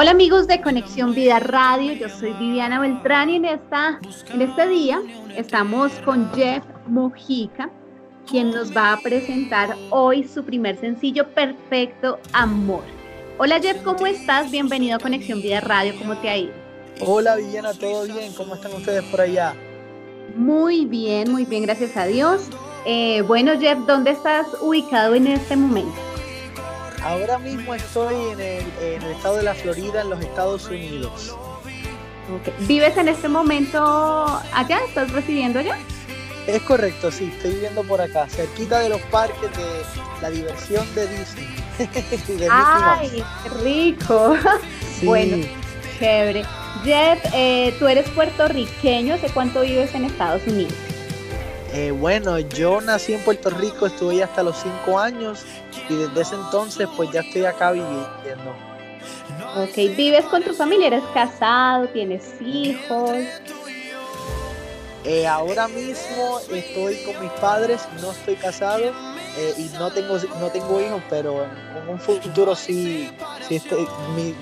Hola amigos de Conexión Vida Radio, yo soy Viviana Beltrán y en, esta, en este día estamos con Jeff Mojica, quien nos va a presentar hoy su primer sencillo, Perfecto Amor. Hola Jeff, ¿cómo estás? Bienvenido a Conexión Vida Radio, ¿cómo te ha ido? Hola Viviana, ¿todo bien? ¿Cómo están ustedes por allá? Muy bien, muy bien, gracias a Dios. Eh, bueno Jeff, ¿dónde estás ubicado en este momento? Ahora mismo estoy en el, estado de la Florida, en los Estados Unidos. ¿Vives en este momento allá? ¿Estás residiendo allá? Es correcto, sí, estoy viviendo por acá, cerquita de los parques de la diversión de Disney. ¡Ay, qué rico! Bueno, chévere. Jeff, eh, tú eres puertorriqueño, ¿hace cuánto vives en Estados Unidos? Eh, bueno, yo nací en Puerto Rico, estuve hasta los cinco años y desde ese entonces pues ya estoy acá viviendo. Ok, ¿vives con tu familia? ¿Eres casado? ¿Tienes hijos? Eh, ahora mismo estoy con mis padres, no estoy casado eh, y no tengo, no tengo hijos, pero en, un futuro sí, sí estoy,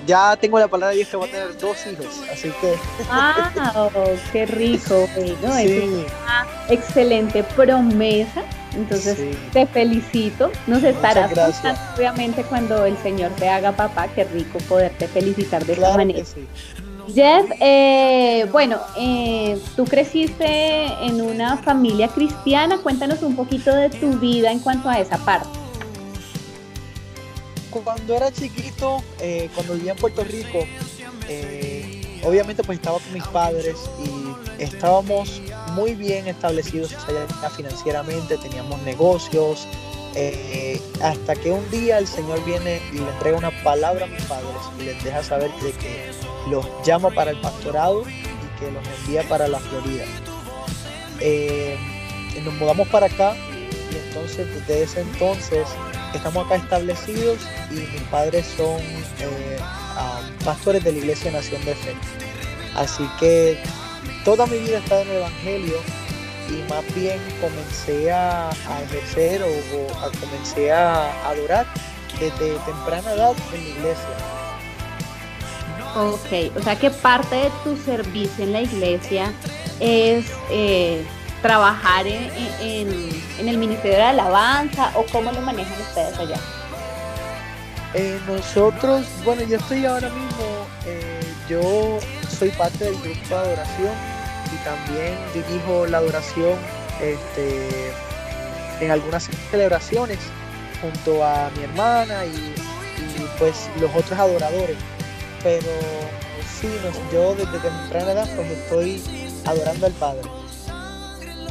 ya tengo la palabra de Dios que voy a tener dos hijos, así que... Oh, ¡Qué rico! Bueno, es una excelente promesa. Entonces te felicito. Nos estarás contando, obviamente, cuando el Señor te haga papá. Qué rico poderte felicitar de esa manera. Jeff, eh, bueno, eh, tú creciste en una familia cristiana. Cuéntanos un poquito de tu vida en cuanto a esa parte. Cuando era chiquito, eh, cuando vivía en Puerto Rico, obviamente pues estaba con mis padres y estábamos muy bien establecidos financieramente, teníamos negocios, hasta que un día el Señor viene y le entrega una palabra a mis padres y les deja saber de que los llama para el pastorado y que los envía para la Florida. Eh, nos mudamos para acá y entonces desde ese entonces estamos acá establecidos y mis padres son eh, pastores de la Iglesia Nación de Fe. Así que toda mi vida he estado en el Evangelio y más bien comencé a, ejercer o, o comencé a adorar desde temprana edad en la iglesia. Ok, o sea que parte de tu servicio en la iglesia es eh, trabajar en, el Ministerio de Alabanza o cómo lo manejan ustedes allá. Eh, nosotros, bueno, yo estoy ahora mismo, eh, yo soy parte del grupo de adoración también dirijo la adoración este, en algunas celebraciones junto a mi hermana y pues los otros adoradores pero sí, yo desde temprana edad pues estoy adorando al Padre.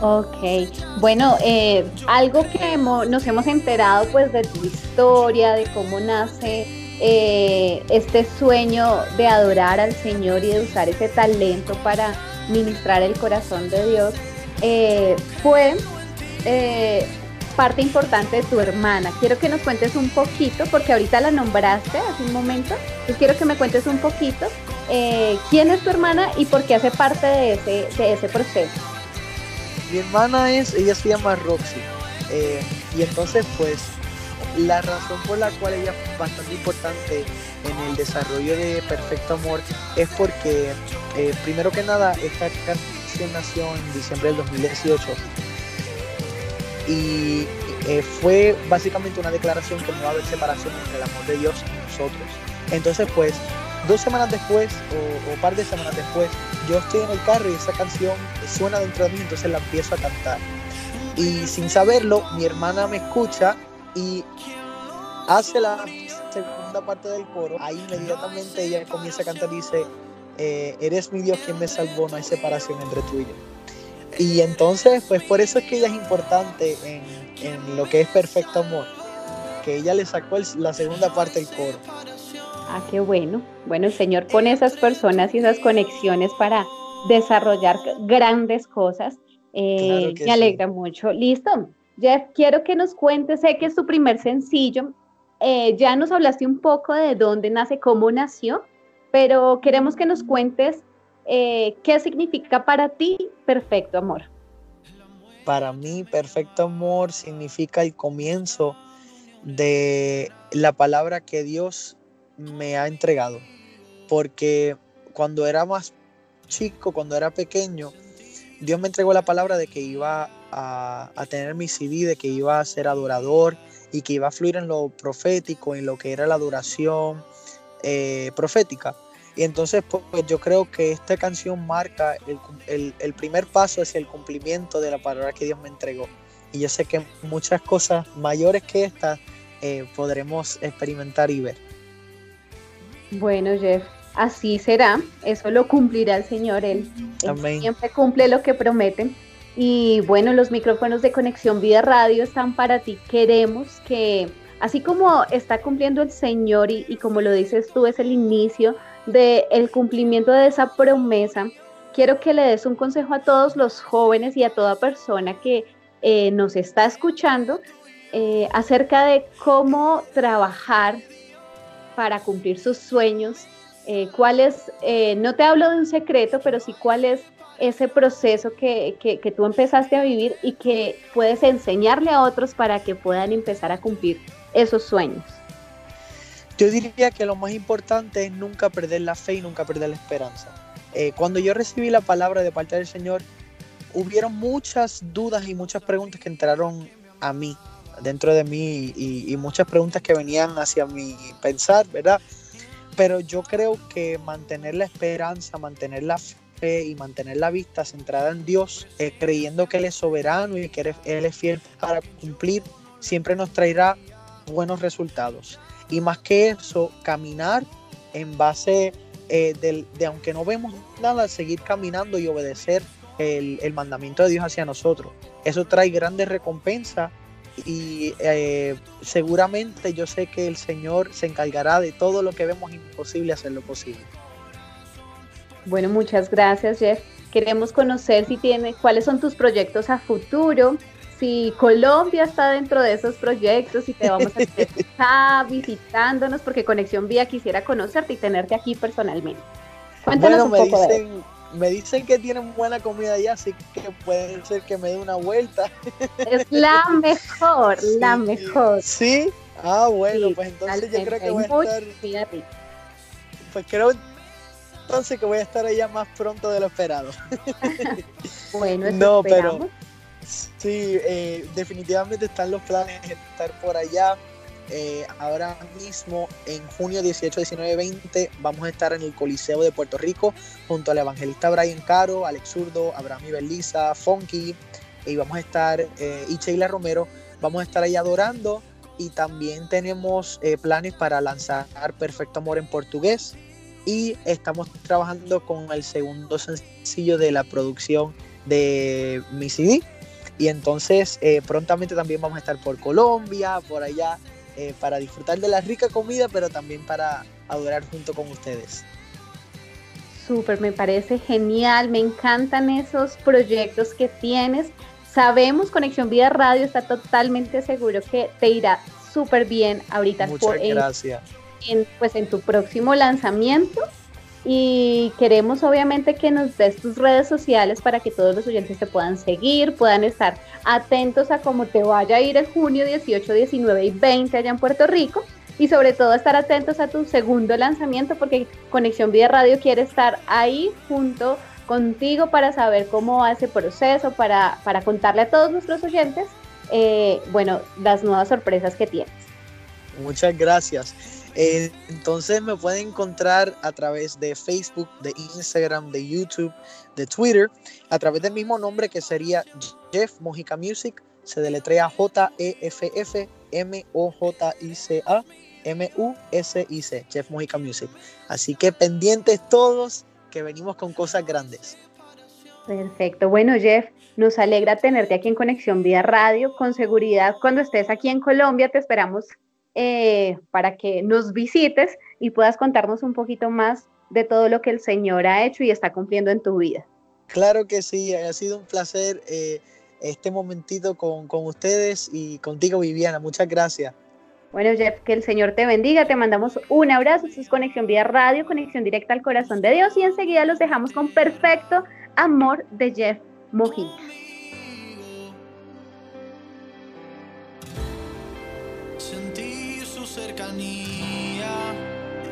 Ok, bueno, eh, algo que nos hemos enterado pues de tu historia, de cómo nace eh, este sueño de adorar al Señor y de usar ese talento para ministrar el corazón de Dios, eh, fue parte importante de tu hermana. Quiero que nos cuentes un poquito, porque ahorita la nombraste hace un momento, y quiero que me cuentes un poquito eh, quién es tu hermana y por qué hace parte de ese, de ese proceso. Mi hermana es, ella se llama Roxy, eh, y entonces pues la razón por la cual ella es bastante importante en el desarrollo de Perfecto Amor es porque, eh, primero que nada, esta canción nació en diciembre del 2018 y eh, fue básicamente una declaración que no va a haber separación entre el amor de Dios y nosotros. Entonces, pues, dos semanas después o, un par de semanas después, yo estoy en el carro y esa canción suena dentro de mí, entonces la empiezo a cantar. Y sin saberlo, mi hermana me escucha y hace la segunda parte del coro. Ahí inmediatamente ella comienza a cantar y dice, eh, eres mi Dios quien me salvó, no hay separación entre tú y yo. Y entonces, pues por eso es que ella es importante en, lo que es perfecto amor, que ella le sacó la segunda parte del coro. Ah, qué bueno. Bueno, el Señor pone esas personas y esas conexiones para desarrollar grandes cosas. Eh, me alegra mucho. Listo. Jeff, quiero que nos cuentes, sé que es tu primer sencillo. Eh, ya nos hablaste un poco de dónde nace, cómo nació, pero queremos que nos cuentes eh, ¿qué significa para ti perfecto amor? Para mí, perfecto amor significa el comienzo de la palabra que Dios me ha entregado. porque cuando era más chico, cuando era pequeño, Dios me entregó la palabra de que iba a, a, tener mi CD, de que iba a ser adorador y que iba a fluir en lo profético, en lo que era la adoración eh, profética. Y entonces, pues yo creo que esta canción marca el, el, el, primer paso hacia el cumplimiento de la palabra que Dios me entregó. Y yo sé que muchas cosas mayores que estas eh, podremos experimentar y ver. Bueno, Jeff, así será. Eso lo cumplirá el Señor. Él, él siempre cumple lo que promete. Y bueno, los micrófonos de Conexión Vida Radio están para ti. Queremos que, así como está cumpliendo el Señor y, como lo dices tú, es el inicio del el cumplimiento de esa promesa, quiero que le des un consejo a todos los jóvenes y a toda persona que eh, nos está escuchando eh, acerca de cómo trabajar para cumplir sus sueños. Eh, cuál es, eh, no te hablo de un secreto, pero sí cuál es ese proceso que, que, tú empezaste a vivir y que puedes enseñarle a otros para que puedan empezar a cumplir esos sueños. Yo diría que lo más importante es nunca perder la fe y nunca perder la esperanza. Eh, cuando yo recibí la palabra de parte del Señor, hubieron muchas dudas y muchas preguntas que entraron a mí, dentro de mí, y, y muchas preguntas que venían hacia mi pensar, ¿verdad? Pero yo creo que mantener la esperanza, mantener la fe y mantener la vista centrada en Dios, eh, creyendo que Él es soberano y que Él es fiel para cumplir, siempre nos traerá buenos resultados y más que eso, caminar en base eh, de, de, aunque no vemos nada, seguir caminando y obedecer el, el, mandamiento de Dios hacia nosotros. Eso trae grandes recompensas y eh, seguramente yo sé que el Señor se encargará de todo lo que vemos imposible hacerlo posible. Bueno, muchas gracias Jeff. Queremos conocer si tiene, cuáles son tus proyectos a futuro, si Colombia está dentro de esos proyectos y te vamos a estar visitándonos porque Conexión Vía quisiera conocerte y tenerte aquí personalmente. Cuéntanos bueno, un poco me dicen, de me dicen que tienen buena comida allá, así que puede ser que me dé una vuelta. Es la mejor, sí, la mejor. Sí, ah, bueno, sí, pues entonces yo creo que voy a estar. Pues creo entonces que voy a estar allá más pronto de lo esperado. bueno, eso no, esperamos. pero Sí, eh, definitivamente están los planes de estar por allá. Eh, ahora mismo, en junio 18, 19, 20, vamos a estar en el Coliseo de Puerto Rico junto al evangelista Brian Caro, Alex Zurdo, Abraham Ibeliza, Funky, y vamos a estar, eh, y Sheila Romero, vamos a estar ahí adorando. Y también tenemos planes para lanzar Perfecto Amor en portugués. Y estamos trabajando con el segundo sencillo de la producción de mi CD, y entonces eh, prontamente también vamos a estar por Colombia, por allá, eh, para disfrutar de la rica comida, pero también para adorar junto con ustedes. Súper, me parece genial, me encantan esos proyectos que tienes. Sabemos, Conexión Vida Radio está totalmente seguro que te irá súper bien ahorita. Muchas por, gracias. En, en, pues en tu próximo lanzamiento y queremos obviamente que nos des tus redes sociales para que todos los oyentes te puedan seguir, puedan estar atentos a cómo te vaya a ir el junio 18, 19 y 20 allá en Puerto Rico y sobre todo estar atentos a tu segundo lanzamiento porque Conexión Vida Radio quiere estar ahí junto contigo para saber cómo va ese proceso, para, para contarle a todos nuestros oyentes, eh, bueno, las nuevas sorpresas que tienes. Muchas gracias. Eh, entonces me pueden encontrar a través de Facebook, de Instagram, de YouTube, de Twitter, a través del mismo nombre que sería Jeff Mojica Music. Se deletrea J-E-F-F M-O-J-I-C-A M-U-S-I-C, Jeff Mojica Music. Así que pendientes todos que venimos con cosas grandes. Perfecto. Bueno, Jeff, nos alegra tenerte aquí en Conexión Vía Radio. Con seguridad, cuando estés aquí en Colombia, te esperamos eh, para que nos visites y puedas contarnos un poquito más de todo lo que el Señor ha hecho y está cumpliendo en tu vida. Claro que sí, ha sido un placer eh, este momentito con, con ustedes y contigo, Viviana. Muchas gracias. Bueno, Jeff, que el Señor te bendiga. Te mandamos un abrazo. Esto es Conexión Vía Radio, conexión directa al corazón de Dios. Y enseguida los dejamos con perfecto amor de Jeff Mojica.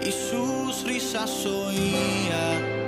Y sus risas oía.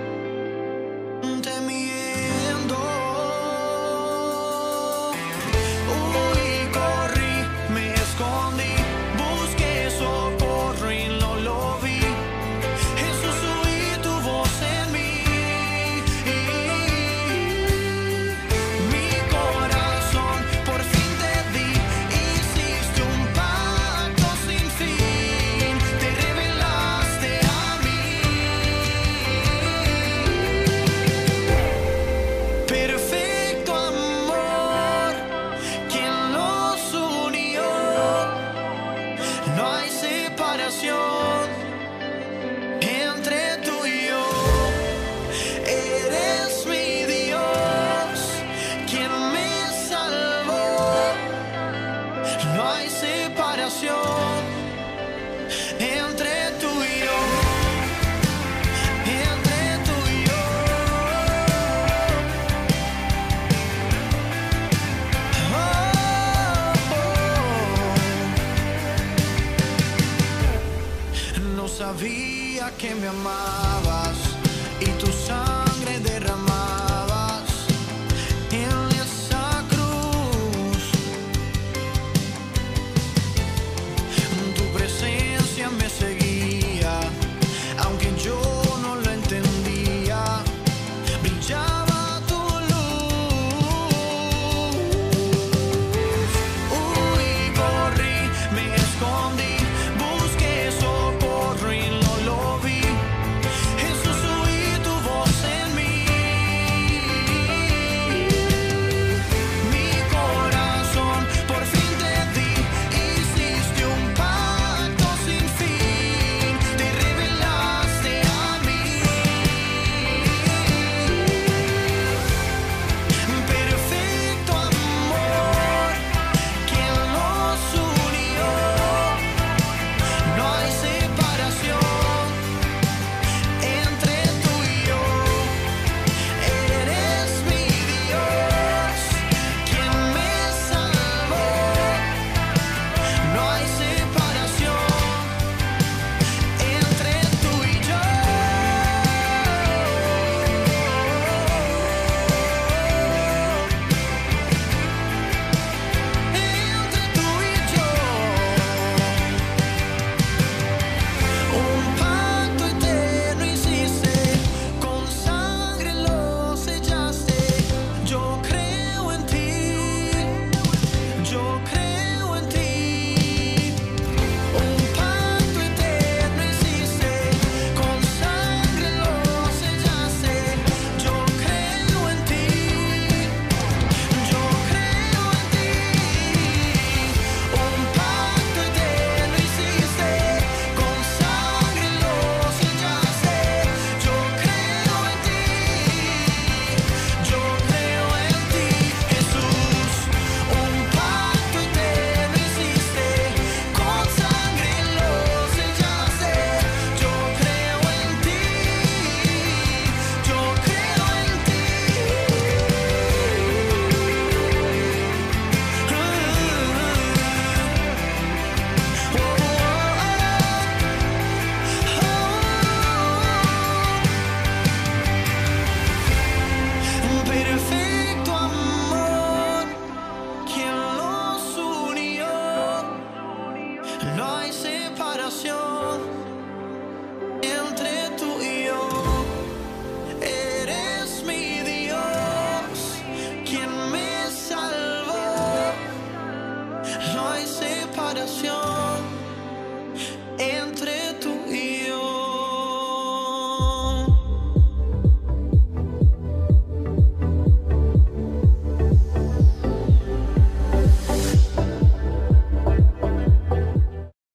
Que me amabas y tú sabes